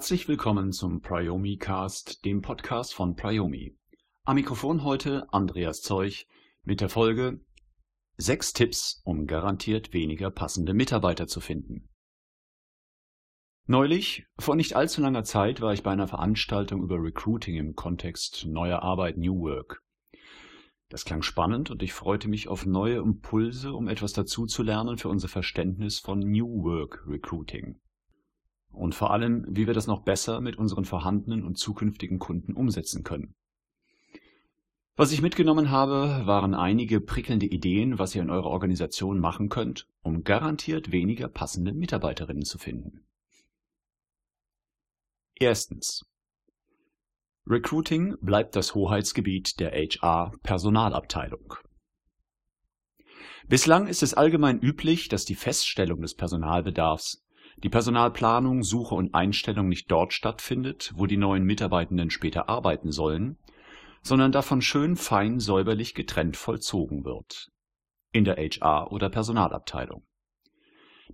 Herzlich willkommen zum Priomi Cast, dem Podcast von Priomi. Am Mikrofon heute Andreas Zeuch mit der Folge Sechs Tipps, um garantiert weniger passende Mitarbeiter zu finden. Neulich, vor nicht allzu langer Zeit, war ich bei einer Veranstaltung über Recruiting im Kontext neuer Arbeit New Work. Das klang spannend und ich freute mich auf neue Impulse, um etwas dazu zu lernen für unser Verständnis von New Work Recruiting und vor allem, wie wir das noch besser mit unseren vorhandenen und zukünftigen Kunden umsetzen können. Was ich mitgenommen habe, waren einige prickelnde Ideen, was ihr in eurer Organisation machen könnt, um garantiert weniger passende Mitarbeiterinnen zu finden. Erstens. Recruiting bleibt das Hoheitsgebiet der HR-Personalabteilung. Bislang ist es allgemein üblich, dass die Feststellung des Personalbedarfs die Personalplanung, Suche und Einstellung nicht dort stattfindet, wo die neuen Mitarbeitenden später arbeiten sollen, sondern davon schön fein säuberlich getrennt vollzogen wird. In der HR- oder Personalabteilung.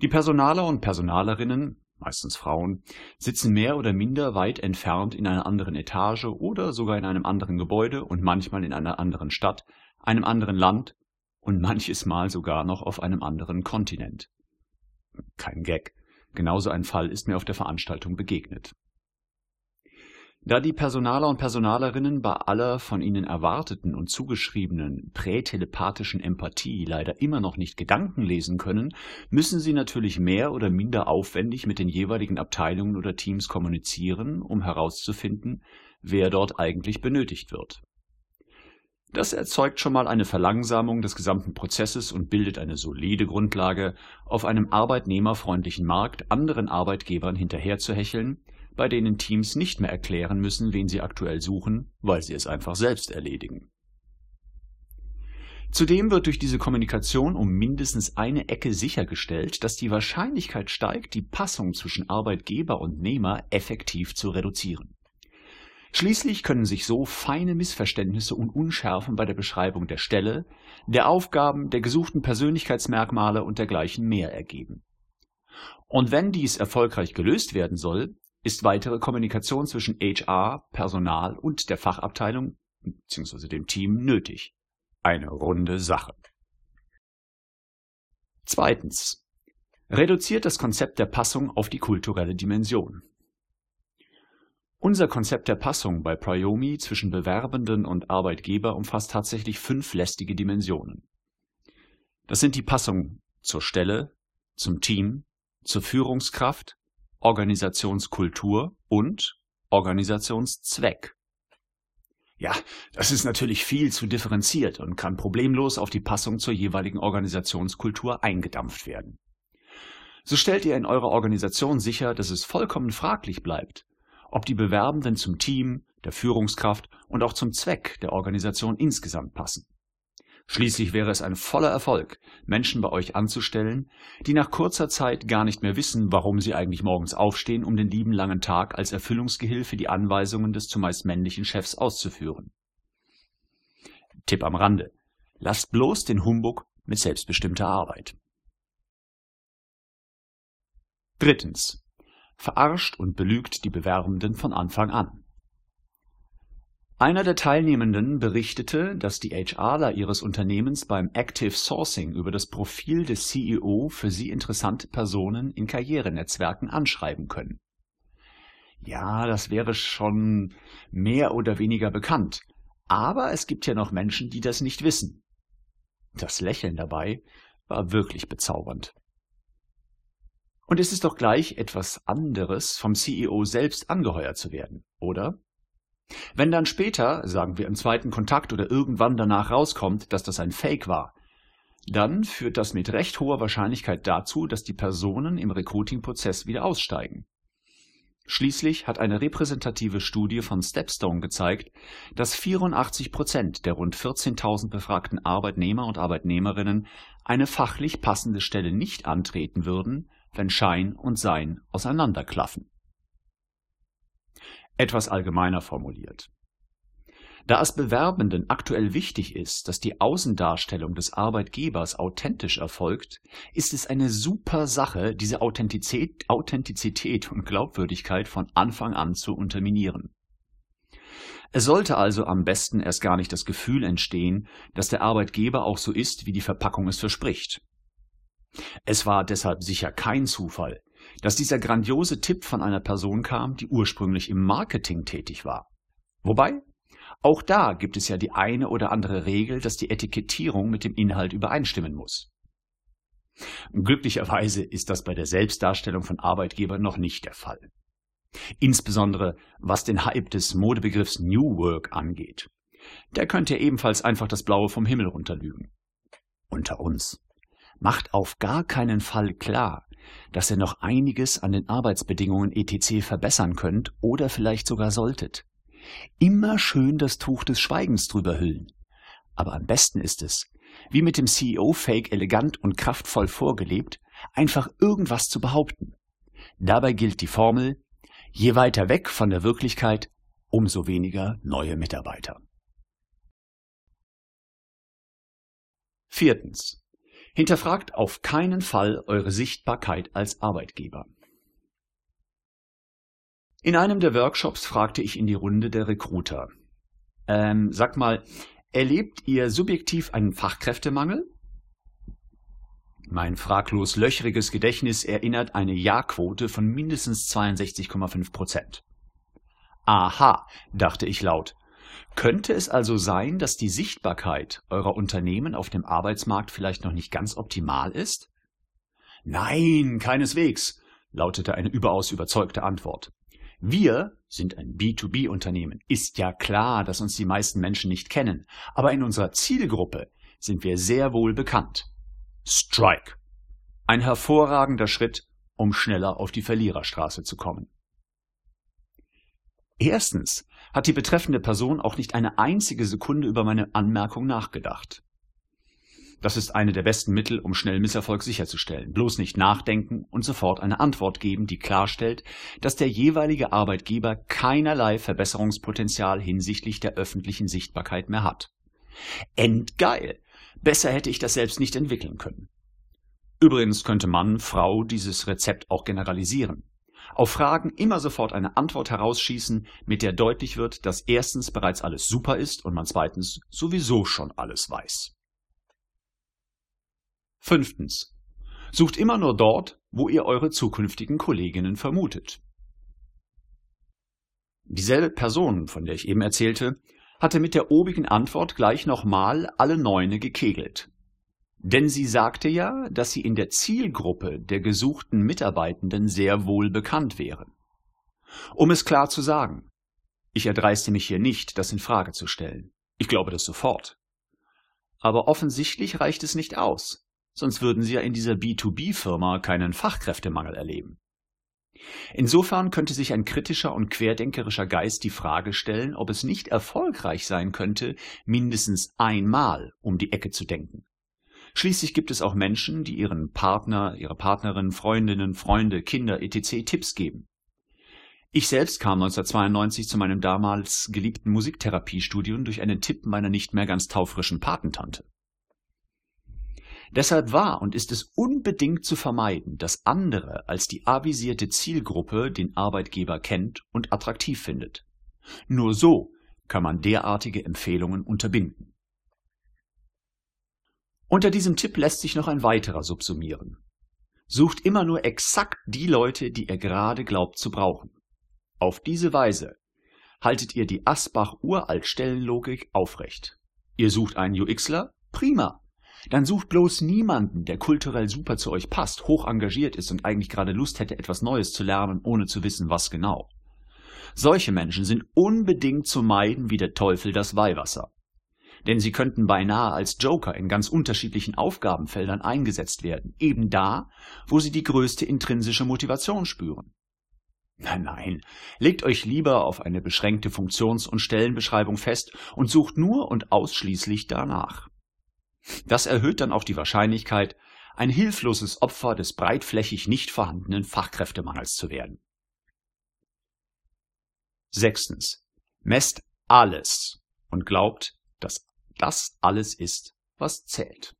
Die Personaler und Personalerinnen, meistens Frauen, sitzen mehr oder minder weit entfernt in einer anderen Etage oder sogar in einem anderen Gebäude und manchmal in einer anderen Stadt, einem anderen Land und manches Mal sogar noch auf einem anderen Kontinent. Kein Gag. Genauso ein Fall ist mir auf der Veranstaltung begegnet. Da die Personaler und Personalerinnen bei aller von ihnen erwarteten und zugeschriebenen prätelepathischen Empathie leider immer noch nicht Gedanken lesen können, müssen sie natürlich mehr oder minder aufwendig mit den jeweiligen Abteilungen oder Teams kommunizieren, um herauszufinden, wer dort eigentlich benötigt wird. Das erzeugt schon mal eine Verlangsamung des gesamten Prozesses und bildet eine solide Grundlage, auf einem arbeitnehmerfreundlichen Markt anderen Arbeitgebern hinterherzuhecheln, bei denen Teams nicht mehr erklären müssen, wen sie aktuell suchen, weil sie es einfach selbst erledigen. Zudem wird durch diese Kommunikation um mindestens eine Ecke sichergestellt, dass die Wahrscheinlichkeit steigt, die Passung zwischen Arbeitgeber und Nehmer effektiv zu reduzieren. Schließlich können sich so feine Missverständnisse und Unschärfen bei der Beschreibung der Stelle, der Aufgaben, der gesuchten Persönlichkeitsmerkmale und dergleichen mehr ergeben. Und wenn dies erfolgreich gelöst werden soll, ist weitere Kommunikation zwischen HR, Personal und der Fachabteilung bzw. dem Team nötig. Eine runde Sache. Zweitens. Reduziert das Konzept der Passung auf die kulturelle Dimension. Unser Konzept der Passung bei Priomi zwischen Bewerbenden und Arbeitgeber umfasst tatsächlich fünf lästige Dimensionen. Das sind die Passung zur Stelle, zum Team, zur Führungskraft, Organisationskultur und Organisationszweck. Ja, das ist natürlich viel zu differenziert und kann problemlos auf die Passung zur jeweiligen Organisationskultur eingedampft werden. So stellt ihr in eurer Organisation sicher, dass es vollkommen fraglich bleibt, ob die Bewerbenden zum Team, der Führungskraft und auch zum Zweck der Organisation insgesamt passen. Schließlich wäre es ein voller Erfolg, Menschen bei euch anzustellen, die nach kurzer Zeit gar nicht mehr wissen, warum sie eigentlich morgens aufstehen, um den lieben langen Tag als Erfüllungsgehilfe die Anweisungen des zumeist männlichen Chefs auszuführen. Tipp am Rande. Lasst bloß den Humbug mit selbstbestimmter Arbeit. Drittens verarscht und belügt die Bewerbenden von Anfang an. Einer der Teilnehmenden berichtete, dass die HRler ihres Unternehmens beim Active Sourcing über das Profil des CEO für sie interessante Personen in Karrierenetzwerken anschreiben können. Ja, das wäre schon mehr oder weniger bekannt, aber es gibt ja noch Menschen, die das nicht wissen. Das Lächeln dabei war wirklich bezaubernd. Und es ist doch gleich etwas anderes, vom CEO selbst angeheuert zu werden, oder? Wenn dann später, sagen wir im zweiten Kontakt oder irgendwann danach rauskommt, dass das ein Fake war, dann führt das mit recht hoher Wahrscheinlichkeit dazu, dass die Personen im Recruiting-Prozess wieder aussteigen. Schließlich hat eine repräsentative Studie von Stepstone gezeigt, dass 84 Prozent der rund 14.000 befragten Arbeitnehmer und Arbeitnehmerinnen eine fachlich passende Stelle nicht antreten würden, wenn Schein und Sein auseinanderklaffen. Etwas allgemeiner formuliert. Da es Bewerbenden aktuell wichtig ist, dass die Außendarstellung des Arbeitgebers authentisch erfolgt, ist es eine super Sache, diese Authentizität, Authentizität und Glaubwürdigkeit von Anfang an zu unterminieren. Es sollte also am besten erst gar nicht das Gefühl entstehen, dass der Arbeitgeber auch so ist, wie die Verpackung es verspricht. Es war deshalb sicher kein Zufall, dass dieser grandiose Tipp von einer Person kam, die ursprünglich im Marketing tätig war. Wobei, auch da gibt es ja die eine oder andere Regel, dass die Etikettierung mit dem Inhalt übereinstimmen muss. Glücklicherweise ist das bei der Selbstdarstellung von Arbeitgebern noch nicht der Fall. Insbesondere was den Hype des Modebegriffs New Work angeht. Der könnte ebenfalls einfach das Blaue vom Himmel runterlügen. Unter uns. Macht auf gar keinen Fall klar, dass ihr noch einiges an den Arbeitsbedingungen etc. verbessern könnt oder vielleicht sogar solltet. Immer schön das Tuch des Schweigens drüber hüllen. Aber am besten ist es, wie mit dem CEO-Fake elegant und kraftvoll vorgelebt, einfach irgendwas zu behaupten. Dabei gilt die Formel, je weiter weg von der Wirklichkeit, umso weniger neue Mitarbeiter. Viertens. Hinterfragt auf keinen Fall eure Sichtbarkeit als Arbeitgeber. In einem der Workshops fragte ich in die Runde der Recruiter. Ähm, sag mal, erlebt ihr subjektiv einen Fachkräftemangel? Mein fraglos löchriges Gedächtnis erinnert eine Ja-Quote von mindestens 62,5 Prozent. Aha, dachte ich laut. Könnte es also sein, dass die Sichtbarkeit eurer Unternehmen auf dem Arbeitsmarkt vielleicht noch nicht ganz optimal ist? Nein, keineswegs, lautete eine überaus überzeugte Antwort. Wir sind ein B2B-Unternehmen. Ist ja klar, dass uns die meisten Menschen nicht kennen, aber in unserer Zielgruppe sind wir sehr wohl bekannt. Strike. Ein hervorragender Schritt, um schneller auf die Verliererstraße zu kommen. Erstens hat die betreffende Person auch nicht eine einzige Sekunde über meine Anmerkung nachgedacht. Das ist eine der besten Mittel, um schnell Misserfolg sicherzustellen. Bloß nicht nachdenken und sofort eine Antwort geben, die klarstellt, dass der jeweilige Arbeitgeber keinerlei Verbesserungspotenzial hinsichtlich der öffentlichen Sichtbarkeit mehr hat. Endgeil! Besser hätte ich das selbst nicht entwickeln können. Übrigens könnte Mann, Frau dieses Rezept auch generalisieren. Auf Fragen immer sofort eine Antwort herausschießen, mit der deutlich wird, dass erstens bereits alles super ist und man zweitens sowieso schon alles weiß. Fünftens. Sucht immer nur dort, wo ihr eure zukünftigen Kolleginnen vermutet. Dieselbe Person, von der ich eben erzählte, hatte mit der obigen Antwort gleich nochmal alle Neune gekegelt. Denn sie sagte ja, dass sie in der Zielgruppe der gesuchten Mitarbeitenden sehr wohl bekannt wären. Um es klar zu sagen, ich erdreiste mich hier nicht, das in Frage zu stellen. Ich glaube das sofort. Aber offensichtlich reicht es nicht aus sonst würden Sie ja in dieser B2B-Firma keinen Fachkräftemangel erleben. Insofern könnte sich ein kritischer und querdenkerischer Geist die Frage stellen, ob es nicht erfolgreich sein könnte, mindestens einmal um die Ecke zu denken. Schließlich gibt es auch Menschen, die ihren Partner, ihre Partnerin, Freundinnen, Freunde, Kinder etc. Tipps geben. Ich selbst kam 1992 zu meinem damals geliebten Musiktherapiestudium durch einen Tipp meiner nicht mehr ganz taufrischen Patentante. Deshalb war und ist es unbedingt zu vermeiden, dass andere als die avisierte Zielgruppe den Arbeitgeber kennt und attraktiv findet. Nur so kann man derartige Empfehlungen unterbinden. Unter diesem Tipp lässt sich noch ein weiterer subsumieren. Sucht immer nur exakt die Leute, die ihr gerade glaubt zu brauchen. Auf diese Weise haltet ihr die Asbach-Uralt-Stellenlogik aufrecht. Ihr sucht einen UXler? Prima dann sucht bloß niemanden, der kulturell super zu euch passt, hoch engagiert ist und eigentlich gerade Lust hätte, etwas Neues zu lernen, ohne zu wissen, was genau. Solche Menschen sind unbedingt zu meiden wie der Teufel das Weihwasser. Denn sie könnten beinahe als Joker in ganz unterschiedlichen Aufgabenfeldern eingesetzt werden, eben da, wo sie die größte intrinsische Motivation spüren. Nein, nein, legt euch lieber auf eine beschränkte Funktions- und Stellenbeschreibung fest und sucht nur und ausschließlich danach. Das erhöht dann auch die Wahrscheinlichkeit, ein hilfloses Opfer des breitflächig nicht vorhandenen Fachkräftemangels zu werden. Sechstens. Messt alles, und glaubt, dass das alles ist, was zählt.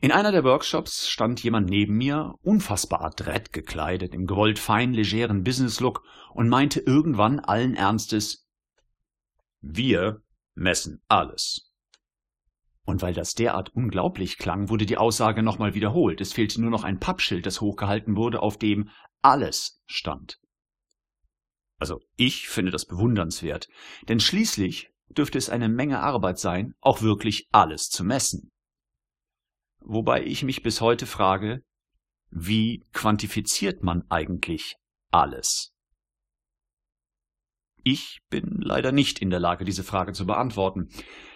In einer der Workshops stand jemand neben mir, unfassbar adrett gekleidet, im gewollt fein legeren Business-Look und meinte irgendwann allen Ernstes, wir messen alles. Und weil das derart unglaublich klang, wurde die Aussage nochmal wiederholt. Es fehlte nur noch ein Pappschild, das hochgehalten wurde, auf dem alles stand. Also ich finde das bewundernswert, denn schließlich dürfte es eine Menge Arbeit sein, auch wirklich alles zu messen. Wobei ich mich bis heute frage, wie quantifiziert man eigentlich alles? Ich bin leider nicht in der Lage, diese Frage zu beantworten.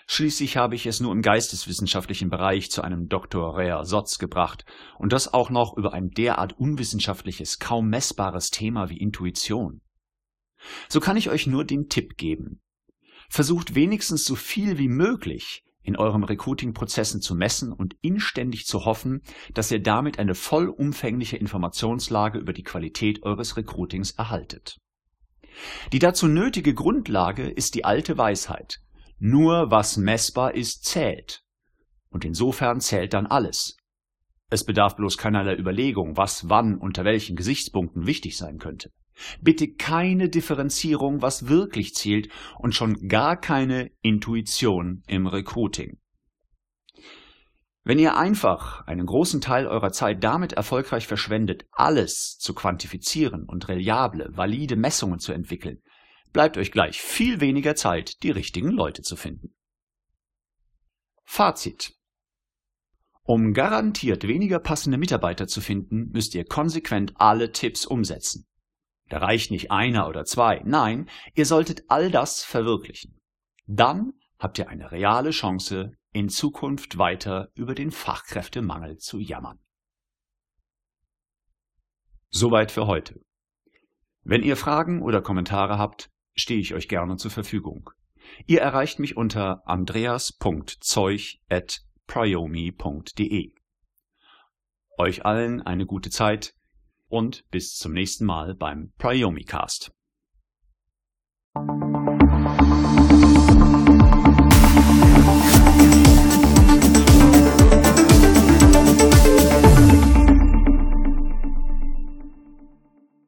Schließlich habe ich es nur im geisteswissenschaftlichen Bereich zu einem. Rea Sotz gebracht und das auch noch über ein derart unwissenschaftliches, kaum messbares Thema wie Intuition. So kann ich euch nur den Tipp geben. Versucht wenigstens so viel wie möglich in euren Recruiting-Prozessen zu messen und inständig zu hoffen, dass ihr damit eine vollumfängliche Informationslage über die Qualität eures Recruitings erhaltet. Die dazu nötige Grundlage ist die alte Weisheit. Nur was messbar ist, zählt. Und insofern zählt dann alles. Es bedarf bloß keinerlei Überlegung, was wann unter welchen Gesichtspunkten wichtig sein könnte. Bitte keine Differenzierung, was wirklich zählt und schon gar keine Intuition im Recruiting. Wenn ihr einfach einen großen Teil eurer Zeit damit erfolgreich verschwendet, alles zu quantifizieren und reliable, valide Messungen zu entwickeln, bleibt euch gleich viel weniger Zeit, die richtigen Leute zu finden. Fazit. Um garantiert weniger passende Mitarbeiter zu finden, müsst ihr konsequent alle Tipps umsetzen. Da reicht nicht einer oder zwei. Nein, ihr solltet all das verwirklichen. Dann habt ihr eine reale Chance, in Zukunft weiter über den Fachkräftemangel zu jammern. Soweit für heute. Wenn ihr Fragen oder Kommentare habt, stehe ich euch gerne zur Verfügung. Ihr erreicht mich unter andreas.zeuch.priomi.de. Euch allen eine gute Zeit und bis zum nächsten Mal beim Priomi Cast.